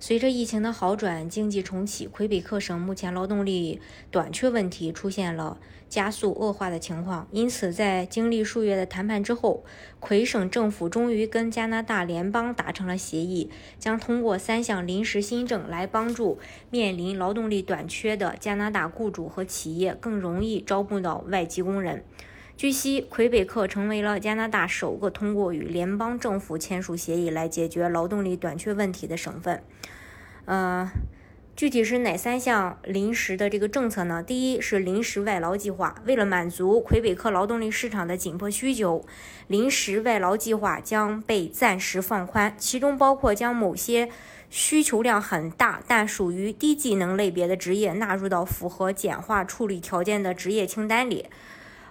随着疫情的好转，经济重启，魁北克省目前劳动力短缺问题出现了加速恶化的情况。因此，在经历数月的谈判之后，魁省政府终于跟加拿大联邦达成了协议，将通过三项临时新政来帮助面临劳动力短缺的加拿大雇主和企业更容易招募到外籍工人。据悉，魁北克成为了加拿大首个通过与联邦政府签署协议来解决劳动力短缺问题的省份。呃，具体是哪三项临时的这个政策呢？第一是临时外劳计划，为了满足魁北克劳动力市场的紧迫需求，临时外劳计划将被暂时放宽，其中包括将某些需求量很大但属于低技能类别的职业纳入到符合简化处理条件的职业清单里。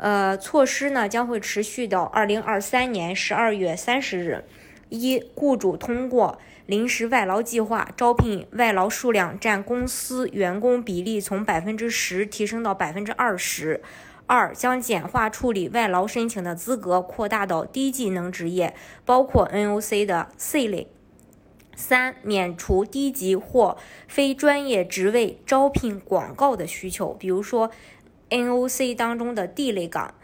呃，措施呢将会持续到二零二三年十二月三十日。一、雇主通过临时外劳计划招聘外劳数量占公司员工比例从百分之十提升到百分之二十。二、将简化处理外劳申请的资格扩大到低技能职业，包括 NOC 的 C 类。三、免除低级或非专业职位招聘广告的需求，比如说。NOC 当中的 D 类岗，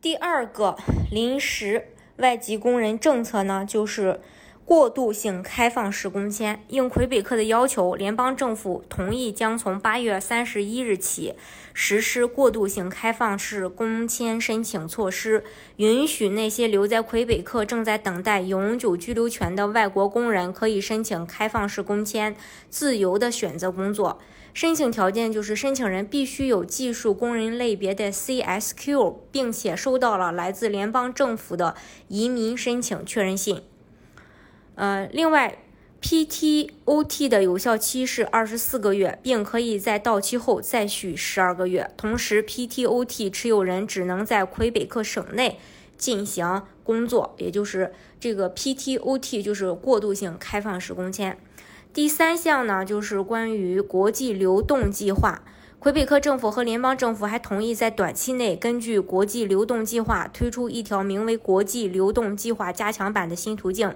第二个临时外籍工人政策呢，就是过渡性开放式工签。应魁北克的要求，联邦政府同意将从八月三十一日起实施过渡性开放式工签申请措施，允许那些留在魁北克正在等待永久居留权的外国工人可以申请开放式工签，自由的选择工作。申请条件就是申请人必须有技术工人类别的 CSQ，并且收到了来自联邦政府的移民申请确认信。呃，另外，PTOT 的有效期是二十四个月，并可以在到期后再续十二个月。同时，PTOT 持有人只能在魁北克省内进行工作，也就是这个 PTOT 就是过渡性开放式工签。第三项呢，就是关于国际流动计划。魁北克政府和联邦政府还同意在短期内根据国际流动计划推出一条名为“国际流动计划加强版”的新途径。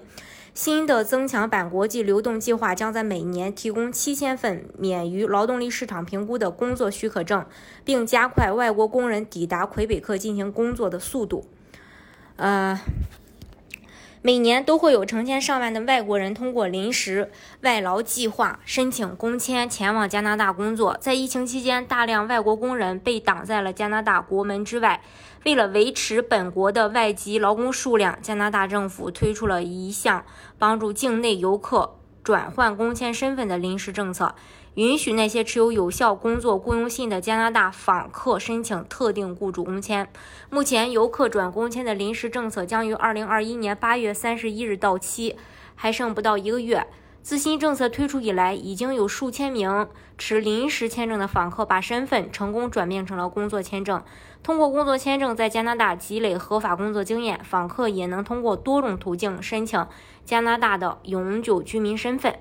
新的增强版国际流动计划将在每年提供七千份免于劳动力市场评估的工作许可证，并加快外国工人抵达魁北克进行工作的速度。呃。每年都会有成千上万的外国人通过临时外劳计划申请工签前往加拿大工作。在疫情期间，大量外国工人被挡在了加拿大国门之外。为了维持本国的外籍劳工数量，加拿大政府推出了一项帮助境内游客。转换工签身份的临时政策，允许那些持有有效工作雇佣信的加拿大访客申请特定雇主工签。目前，游客转工签的临时政策将于二零二一年八月三十一日到期，还剩不到一个月。自新政策推出以来，已经有数千名持临时签证的访客把身份成功转变成了工作签证。通过工作签证在加拿大积累合法工作经验，访客也能通过多种途径申请加拿大的永久居民身份。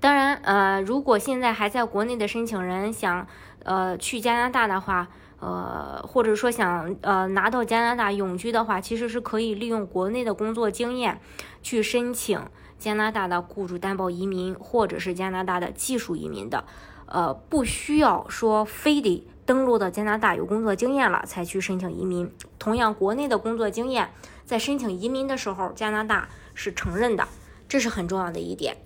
当然，呃，如果现在还在国内的申请人想，呃，去加拿大的话，呃，或者说想，呃，拿到加拿大永居的话，其实是可以利用国内的工作经验去申请。加拿大的雇主担保移民，或者是加拿大的技术移民的，呃，不需要说非得登陆到加拿大有工作经验了才去申请移民。同样，国内的工作经验在申请移民的时候，加拿大是承认的，这是很重要的一点。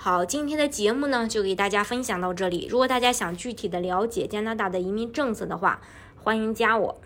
好，今天的节目呢就给大家分享到这里。如果大家想具体的了解加拿大的移民政策的话，欢迎加我。